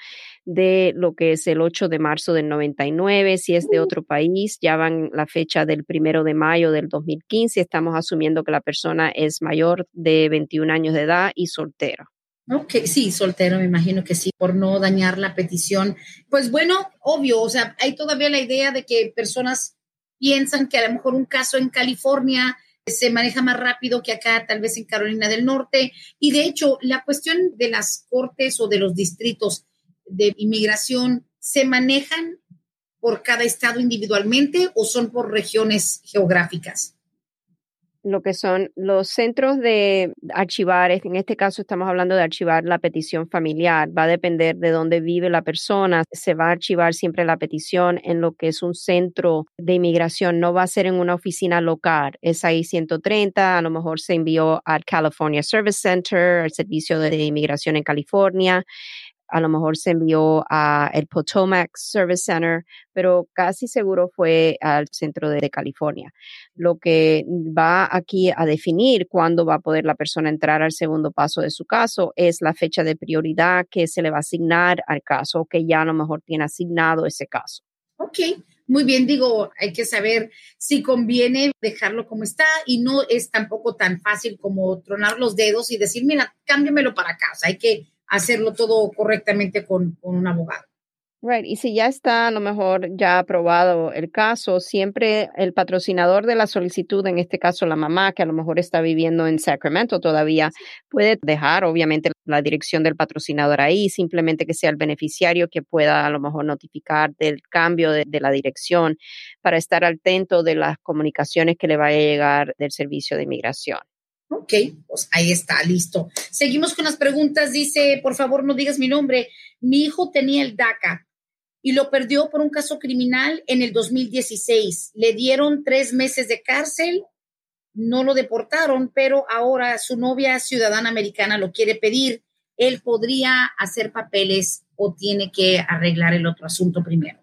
Speaker 2: de lo que es el 8 de marzo del 99. Si es de otro país, ya van la fecha del primero de mayo del 2015. Estamos asumiendo que la persona es mayor de 21 años de edad y soltero.
Speaker 1: Ok, sí, soltero, me imagino que sí, por no dañar la petición. Pues bueno, obvio, o sea, hay todavía la idea de que personas piensan que a lo mejor un caso en California se maneja más rápido que acá, tal vez en Carolina del Norte. Y de hecho, la cuestión de las cortes o de los distritos de inmigración, ¿se manejan por cada estado individualmente o son por regiones geográficas?
Speaker 2: Lo que son los centros de archivar, en este caso estamos hablando de archivar la petición familiar, va a depender de dónde vive la persona, se va a archivar siempre la petición en lo que es un centro de inmigración, no va a ser en una oficina local, es ahí 130, a lo mejor se envió al California Service Center, al servicio de inmigración en California, a lo mejor se envió a el Potomac Service Center, pero casi seguro fue al centro de, California. Lo que va aquí a definir cuándo va a poder la persona entrar al segundo paso de su caso es la fecha de prioridad que se le va a asignar al caso o que ya a lo mejor tiene asignado ese caso.
Speaker 1: Ok, muy bien, digo, hay que saber si conviene dejarlo como está y no es tampoco tan fácil como tronar los dedos y decir, mira, cámbiamelo para casa. Hay que hacerlo todo correctamente con, un abogado.
Speaker 2: Right. Y si ya está a lo mejor ya aprobado el caso, siempre el patrocinador de la solicitud, en este caso la mamá, que a lo mejor está viviendo en Sacramento todavía, puede dejar obviamente la dirección del patrocinador ahí, simplemente que sea el beneficiario que pueda a lo mejor notificar del cambio de, de la dirección para estar atento de las comunicaciones que le vaya a llegar del servicio de inmigración.
Speaker 1: Ok, pues ahí está, listo. Seguimos con las preguntas. Dice, por favor, no digas mi nombre. Mi hijo tenía el DACA y lo perdió por un caso criminal en el 2016. Le dieron tres meses de cárcel, no lo deportaron, pero ahora su novia ciudadana americana lo quiere pedir. Él podría hacer papeles o tiene que arreglar el otro asunto primero.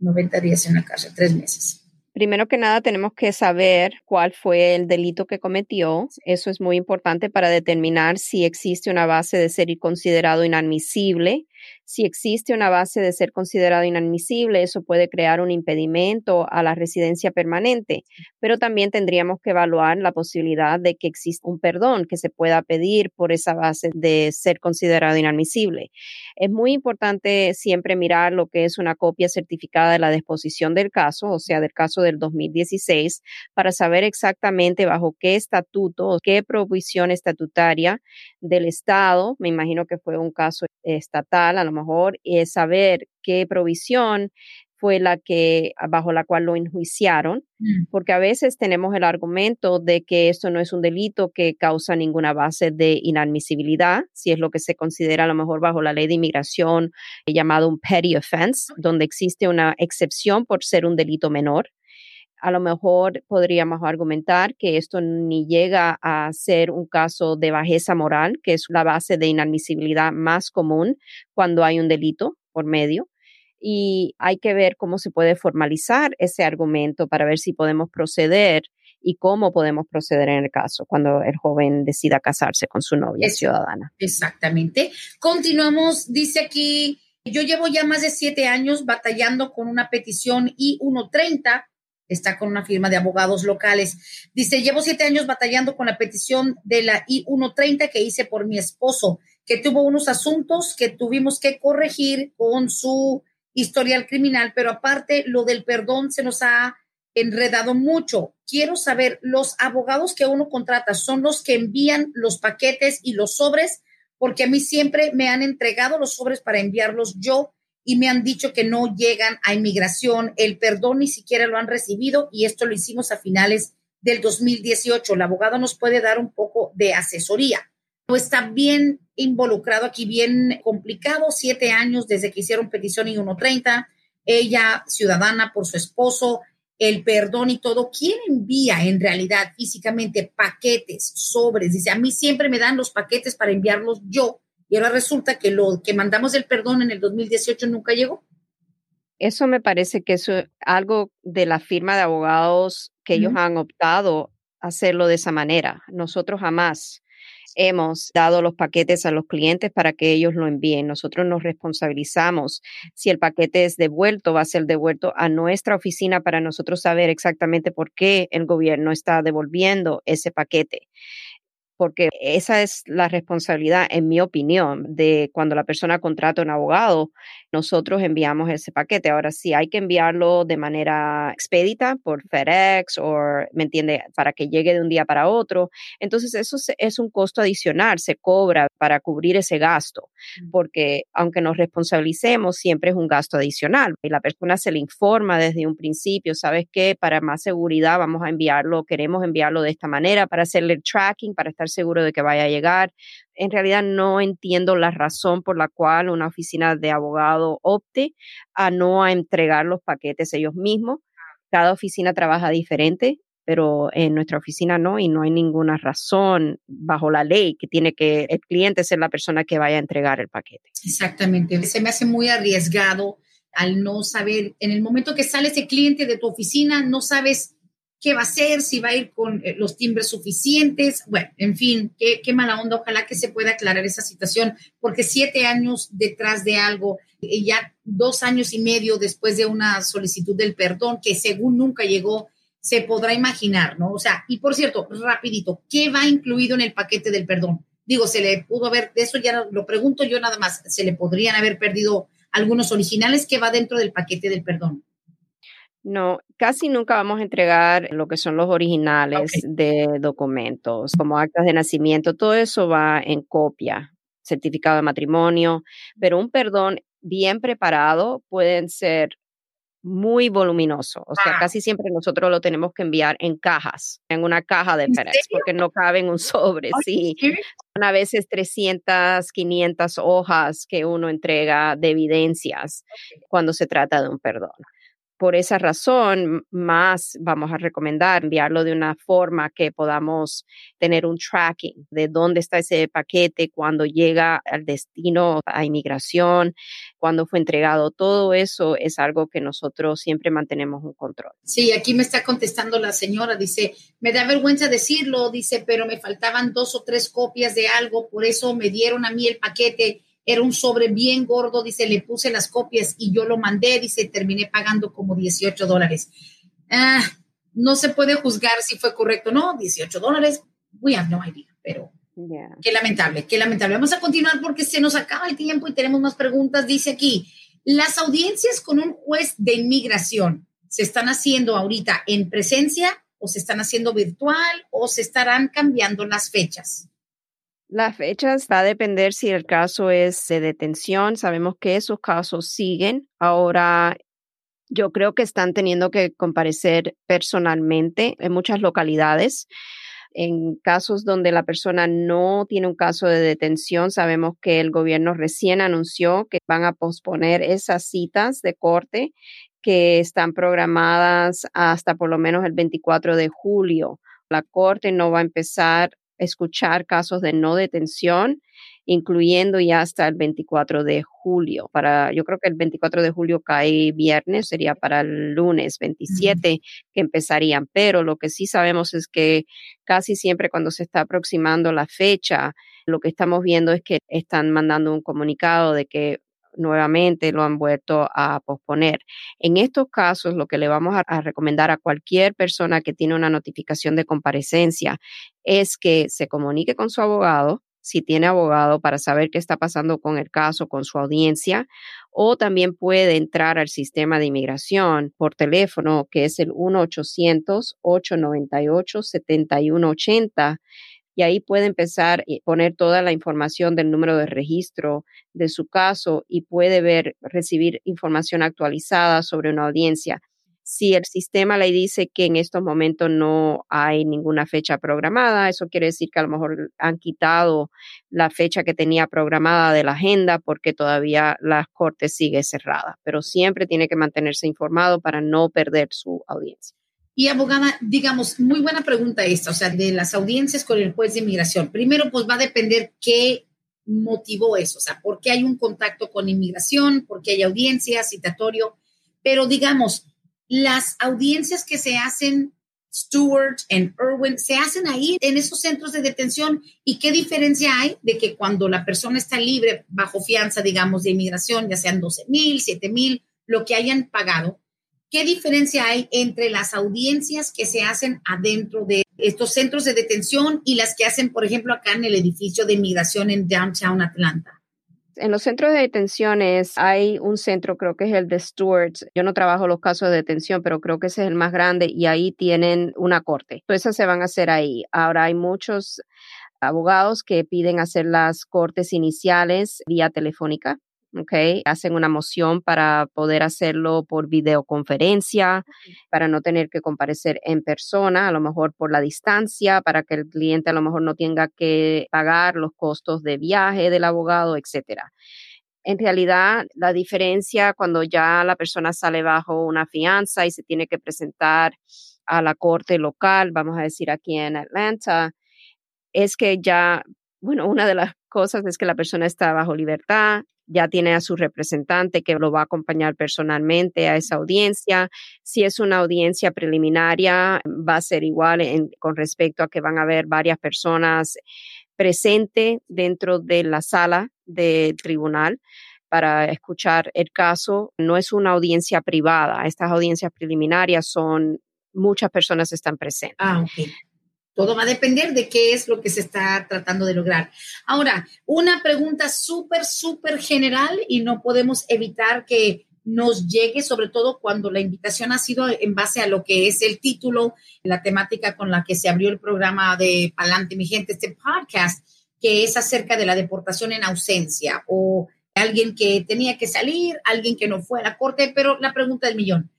Speaker 1: 90 días en la cárcel, tres meses.
Speaker 2: Primero que nada, tenemos que saber cuál fue el delito que cometió. Eso es muy importante para determinar si existe una base de ser considerado inadmisible si existe una base de ser considerado inadmisible, eso puede crear un impedimento a la residencia permanente, pero también tendríamos que evaluar la posibilidad de que exista un perdón que se pueda pedir por esa base de ser considerado inadmisible. Es muy importante siempre mirar lo que es una copia certificada de la disposición del caso, o sea, del caso del 2016, para saber exactamente bajo qué estatuto o qué provisión estatutaria del Estado, me imagino que fue un caso estatal, a lo mejor es saber qué provisión fue la que bajo la cual lo enjuiciaron, mm. porque a veces tenemos el argumento de que esto no es un delito que causa ninguna base de inadmisibilidad, si es lo que se considera a lo mejor bajo la ley de inmigración llamado un petty offense, donde existe una excepción por ser un delito menor a lo mejor podríamos argumentar que esto ni llega a ser un caso de bajeza moral, que es la base de inadmisibilidad más común cuando hay un delito por medio. Y hay que ver cómo se puede formalizar ese argumento para ver si podemos proceder y cómo podemos proceder en el caso cuando el joven decida casarse con su novia ciudadana.
Speaker 1: Exactamente. Continuamos, dice aquí, yo llevo ya más de siete años batallando con una petición I-130 está con una firma de abogados locales. Dice, llevo siete años batallando con la petición de la I-130 que hice por mi esposo, que tuvo unos asuntos que tuvimos que corregir con su historial criminal, pero aparte lo del perdón se nos ha enredado mucho. Quiero saber, los abogados que uno contrata son los que envían los paquetes y los sobres, porque a mí siempre me han entregado los sobres para enviarlos yo y me han dicho que no llegan a inmigración, el perdón ni siquiera lo han recibido y esto lo hicimos a finales del 2018. El abogado nos puede dar un poco de asesoría. Está bien involucrado aquí, bien complicado, siete años desde que hicieron petición y 130, ella ciudadana por su esposo, el perdón y todo. ¿Quién envía en realidad físicamente paquetes, sobres? Dice, a mí siempre me dan los paquetes para enviarlos yo y ahora resulta que lo que mandamos el perdón en el 2018 nunca llegó.
Speaker 2: Eso me parece que es algo de la firma de abogados que ellos han optado a hacerlo de esa manera. Nosotros jamás hemos dado los paquetes a los clientes para que ellos lo envíen. Nosotros nos responsabilizamos. Si el paquete es devuelto, va a ser devuelto a nuestra oficina para nosotros saber exactamente por qué el gobierno está devolviendo ese paquete porque esa es la responsabilidad, en mi opinión, de cuando la persona contrata un abogado, nosotros enviamos ese paquete. Ahora, sí hay que enviarlo de manera expedita por FedEx o, ¿me entiende?, para que llegue de un día para otro. Entonces, eso es un costo adicional, se cobra para cubrir ese gasto, mm. porque aunque nos responsabilicemos, siempre es un gasto adicional. Y la persona se le informa desde un principio, ¿sabes qué? Para más seguridad vamos a enviarlo, queremos enviarlo de esta manera para hacerle el tracking, para estar seguro de que vaya a llegar. En realidad no entiendo la razón por la cual una oficina de abogado opte a no a entregar los paquetes ellos mismos. Cada oficina trabaja diferente, pero en nuestra oficina no y no hay ninguna razón bajo la ley que tiene que el cliente ser la persona que vaya a entregar el paquete.
Speaker 1: Exactamente. Se me hace muy arriesgado al no saber, en el momento que sale ese cliente de tu oficina, no sabes qué va a hacer, si va a ir con eh, los timbres suficientes. Bueno, en fin, qué, mala onda. Ojalá que se pueda aclarar esa situación, porque siete años detrás de algo, y ya dos años y medio después de una solicitud del perdón que según nunca llegó, se podrá imaginar, ¿no? O sea, y por cierto, rapidito, ¿qué va incluido en el paquete del perdón? Digo, se le pudo haber, de eso ya lo pregunto yo nada más, se le podrían haber perdido algunos originales ¿Qué va dentro del paquete del perdón.
Speaker 2: No, casi nunca vamos a entregar lo que son los originales de documentos, como actas de nacimiento, todo eso va en copia, certificado de matrimonio, pero un perdón bien preparado pueden ser muy voluminoso. O sea, casi siempre nosotros lo tenemos que enviar en cajas, en una caja de FedEx, porque no cabe en un sobre. sí, son a veces 300, 500 hojas que uno entrega de evidencias cuando se trata de un perdón por esa razón, más vamos a recomendar enviarlo de una forma que podamos tener un tracking de dónde está ese paquete, cuando llega al destino a inmigración, cuando fue entregado. Todo eso es algo que nosotros siempre mantenemos un control.
Speaker 1: Sí, aquí me está contestando la señora, dice, me da vergüenza decirlo, dice, pero me faltaban dos o tres copias de algo, por eso me dieron a mí el paquete era un sobre bien gordo, dice, le puse las copias y yo lo mandé, dice, terminé pagando como 18 dólares. Ah, no se puede juzgar si fue correcto o no, 18 dólares, we have no idea, pero qué lamentable, qué lamentable. Vamos a continuar porque se nos acaba el tiempo y tenemos más preguntas. Dice aquí, las audiencias con un juez de inmigración se están haciendo ahorita en presencia o se están haciendo virtual o se estarán cambiando las fechas.
Speaker 2: Las fechas va a depender si el caso es de detención. Sabemos que esos casos siguen. Ahora, yo creo que están teniendo que comparecer personalmente en muchas localidades. En casos donde la persona no tiene un caso de detención, sabemos que el gobierno recién anunció que van a posponer esas citas de corte que están programadas hasta por lo menos el 24 de julio. La corte no va a empezar escuchar casos de no detención, incluyendo ya hasta el 24 de julio. Para, yo creo que el 24 de julio cae viernes, sería para el lunes 27 que empezarían. Pero lo que sí sabemos es que casi siempre cuando se está aproximando la fecha, lo que estamos viendo es que están mandando un comunicado de que nuevamente lo han vuelto a posponer. En estos casos, lo que le vamos a, recomendar a cualquier persona que tiene una notificación de comparecencia es que se comunique con su abogado, si tiene abogado, para saber qué está pasando con el caso, con su audiencia, o también puede entrar al sistema de inmigración por teléfono, que es el 1-800-898-7180 y ahí puede empezar a poner toda la información del número de registro de su caso y puede ver, recibir información actualizada sobre una audiencia. Si el sistema le dice que en estos momentos no hay ninguna fecha programada, eso quiere decir que a lo mejor han quitado la fecha que tenía programada de la agenda porque todavía la corte sigue cerrada, pero siempre tiene que mantenerse informado para no perder su audiencia.
Speaker 1: Y abogada, digamos, muy buena pregunta esta, o sea, de las audiencias con el juez de inmigración. Primero, pues va a depender qué motivó eso, o sea, por qué hay un contacto con inmigración, por qué hay audiencia, citatorio, pero digamos, las audiencias que se hacen Stewart en Irwin, se hacen ahí en esos centros de detención y qué diferencia hay de que cuando la persona está libre bajo fianza, digamos, de inmigración, ya sean 12 mil, 7 mil, lo que hayan pagado, ¿Qué diferencia hay entre las audiencias que se hacen adentro de estos centros de detención y las que hacen, por ejemplo, acá en el edificio de inmigración en Downtown Atlanta?
Speaker 2: En los centros de detenciones hay un centro, creo que es el de Stewards. Yo no trabajo los casos de detención, pero creo que ese es el más grande y ahí tienen una corte. Esas se van a hacer ahí. Ahora hay muchos abogados que piden hacer las cortes iniciales vía telefónica. Okay. Hacen una moción para poder hacerlo por videoconferencia, para no tener que comparecer en persona, a lo mejor por la distancia, para que el cliente a lo mejor no tenga que pagar los costos de viaje del abogado, etcétera. En realidad, la diferencia cuando ya la persona sale bajo una fianza y se tiene que presentar a la corte local, vamos a decir aquí en Atlanta, es que ya, bueno, una de las cosas es que la persona está bajo libertad, ya tiene a su representante que lo va a acompañar personalmente a esa audiencia. Si es una audiencia preliminaria, va a ser igual con respecto a que van a haber varias personas presentes dentro de la sala del tribunal para escuchar el caso. No es una audiencia privada. Estas audiencias preliminarias son muchas personas están presentes.
Speaker 1: Ah, todo va a depender de qué es lo que se está tratando de lograr. Ahora, una pregunta súper, súper general y no podemos evitar que nos llegue, sobre todo cuando la invitación ha sido en base a lo que es el título, la temática con la que se abrió el programa de Palante, mi gente, este podcast, que es acerca de la deportación en ausencia o alguien que tenía que salir, alguien que no fue a la corte, pero la pregunta del millón.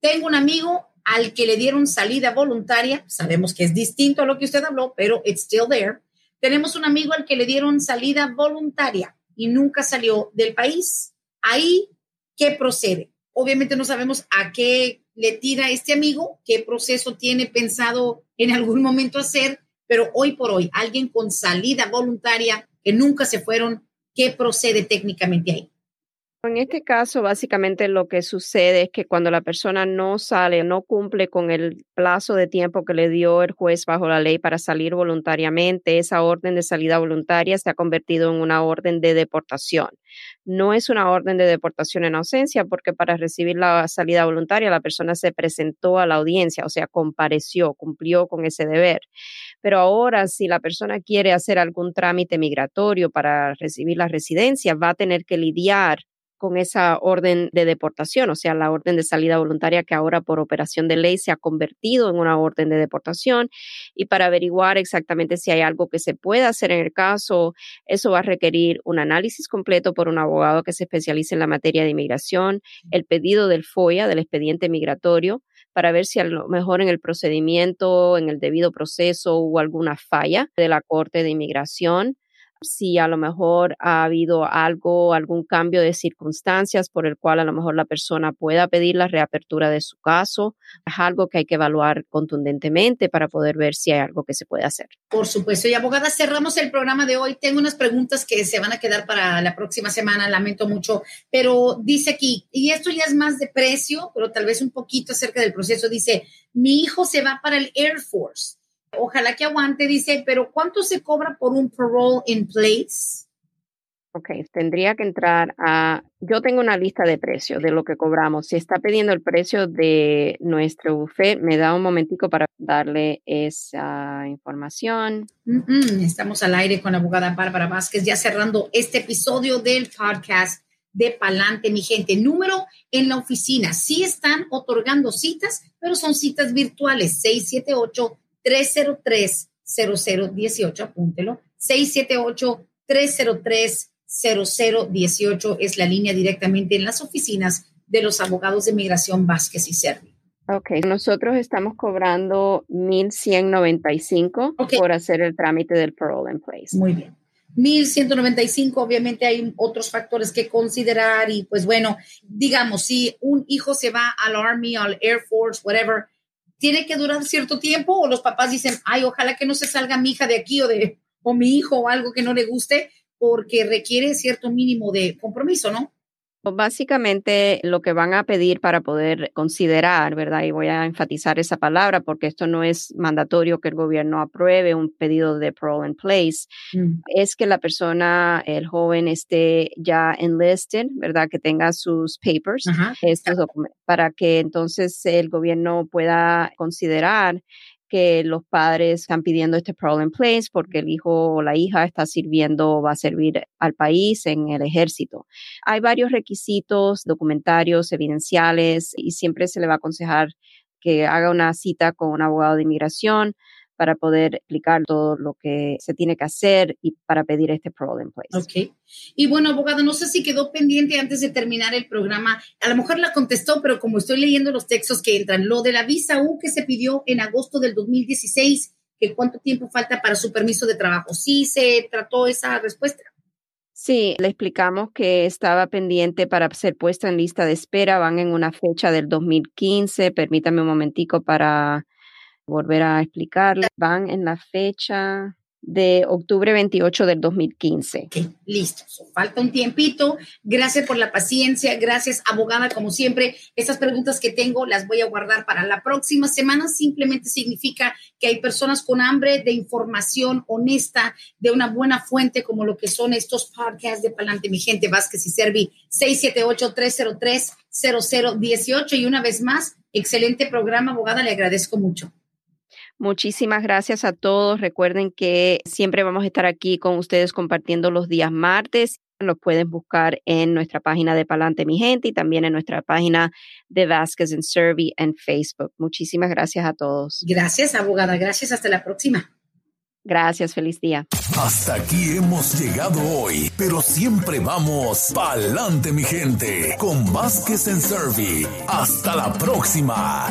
Speaker 1: Tengo un amigo al que le dieron salida voluntaria, sabemos que es distinto a lo que usted habló, pero it's still there. Tenemos un amigo al que le dieron salida voluntaria y nunca salió del país. Ahí, ¿qué procede? Obviamente no sabemos a qué le tira este amigo, qué proceso tiene pensado en algún momento hacer, pero hoy por hoy, alguien con salida voluntaria que nunca se fueron, ¿qué procede técnicamente ahí?
Speaker 2: En este caso, básicamente lo que sucede es que cuando la persona no sale, no cumple con el plazo de tiempo que le dio el juez bajo la ley para salir voluntariamente, esa orden de salida voluntaria se ha convertido en una orden de deportación. No es una orden de deportación en ausencia porque para recibir la salida voluntaria la persona se presentó a la audiencia, o sea, compareció, cumplió con ese deber. Pero ahora, si la persona quiere hacer algún trámite migratorio para recibir la residencia, va a tener que lidiar con esa orden de deportación, o sea, la orden de salida voluntaria que ahora por operación de ley se ha convertido en una orden de deportación. Y para averiguar exactamente si hay algo que se pueda hacer en el caso, eso va a requerir un análisis completo por un abogado que se especialice en la materia de inmigración, el pedido del FOIA, del expediente migratorio, para ver si a lo mejor en el procedimiento, en el debido proceso hubo alguna falla de la Corte de Inmigración si a lo mejor ha habido algo, algún cambio de circunstancias por el cual a lo mejor la persona pueda pedir la reapertura de su caso. Es algo que hay que evaluar contundentemente para poder ver si hay algo que se puede hacer.
Speaker 1: Por supuesto. Y abogada, cerramos el programa de hoy. Tengo unas preguntas que se van a quedar para la próxima semana, lamento mucho, pero dice aquí, y esto ya es más de precio, pero tal vez un poquito acerca del proceso, dice, mi hijo se va para el Air Force Ojalá que aguante, dice, pero ¿cuánto se cobra por un parole in place?
Speaker 2: Ok, tendría que entrar a, yo tengo una lista de precios de lo que cobramos. Si está pidiendo el precio de nuestro buffet, me da un momentico para darle esa información.
Speaker 1: Estamos al aire con la abogada Bárbara Vázquez, ya cerrando este episodio del podcast de Palante, mi gente. Número en la oficina. Sí están otorgando citas, pero son citas virtuales. 678 303-0018, apúntelo, 678-303-0018 es la línea directamente en las oficinas de los abogados de migración Vázquez y Servi.
Speaker 2: Ok, nosotros estamos cobrando 1.195 por hacer el trámite del parole in place.
Speaker 1: Muy bien. 1195, obviamente hay otros factores que considerar y pues bueno, digamos, si un hijo se va al Army, al Air Force, whatever, tiene que durar cierto tiempo o los papás dicen, ay, ojalá que no se salga mi hija de aquí o de o mi hijo o algo que no le guste porque requiere cierto mínimo de compromiso, ¿no?
Speaker 2: Básicamente lo que van a pedir para poder considerar, ¿verdad? Y voy a enfatizar esa palabra porque esto no es mandatorio que el gobierno apruebe un pedido de parole in place, mm. es que la persona, el joven esté ya enlisted, ¿verdad? Que tenga sus papers, estos para que entonces el gobierno pueda considerar que los padres están pidiendo este problem place porque el hijo o la hija está sirviendo, va a servir al país en el ejército. Hay varios requisitos documentarios, evidenciales y siempre se le va a aconsejar que haga una cita con un abogado de inmigración para poder explicar todo lo que se tiene que hacer y para pedir este problem place.
Speaker 1: Ok. Y bueno, abogado, no sé si quedó pendiente antes de terminar el programa. A lo mejor la contestó, pero como estoy leyendo los textos que entran, lo de la visa U que se pidió en agosto del 2016, que cuánto tiempo falta para su permiso de trabajo. ¿Sí se trató esa respuesta?
Speaker 2: Sí, le explicamos que estaba pendiente para ser puesta en lista de espera. Van en una fecha del 2015. Permítame un momentico para volver a explicarle. Van en la fecha de octubre 28 del 2015.
Speaker 1: listo. falta un tiempito. Gracias por la paciencia. Gracias, abogada, como siempre. Estas preguntas que tengo las voy a guardar para la próxima semana. Simplemente significa que hay personas con hambre de información honesta, de una buena fuente, como lo que son estos podcasts de Palante, mi gente, Vázquez y Servi, 678-303-0018. Y una vez más, excelente programa, abogada. Le agradezco mucho.
Speaker 2: Muchísimas gracias a todos. Recuerden que siempre vamos a estar aquí con ustedes compartiendo los días martes. Los pueden buscar en nuestra página de Palante Mi Gente y también en nuestra página de Vasquez and Servi en Facebook. Muchísimas gracias a todos.
Speaker 1: Gracias, abogada. Gracias. Hasta la próxima.
Speaker 2: Gracias, feliz día.
Speaker 3: Hasta aquí hemos llegado hoy, pero siempre vamos pa'lante, mi gente, con Vázquez en Servi. Hasta la próxima.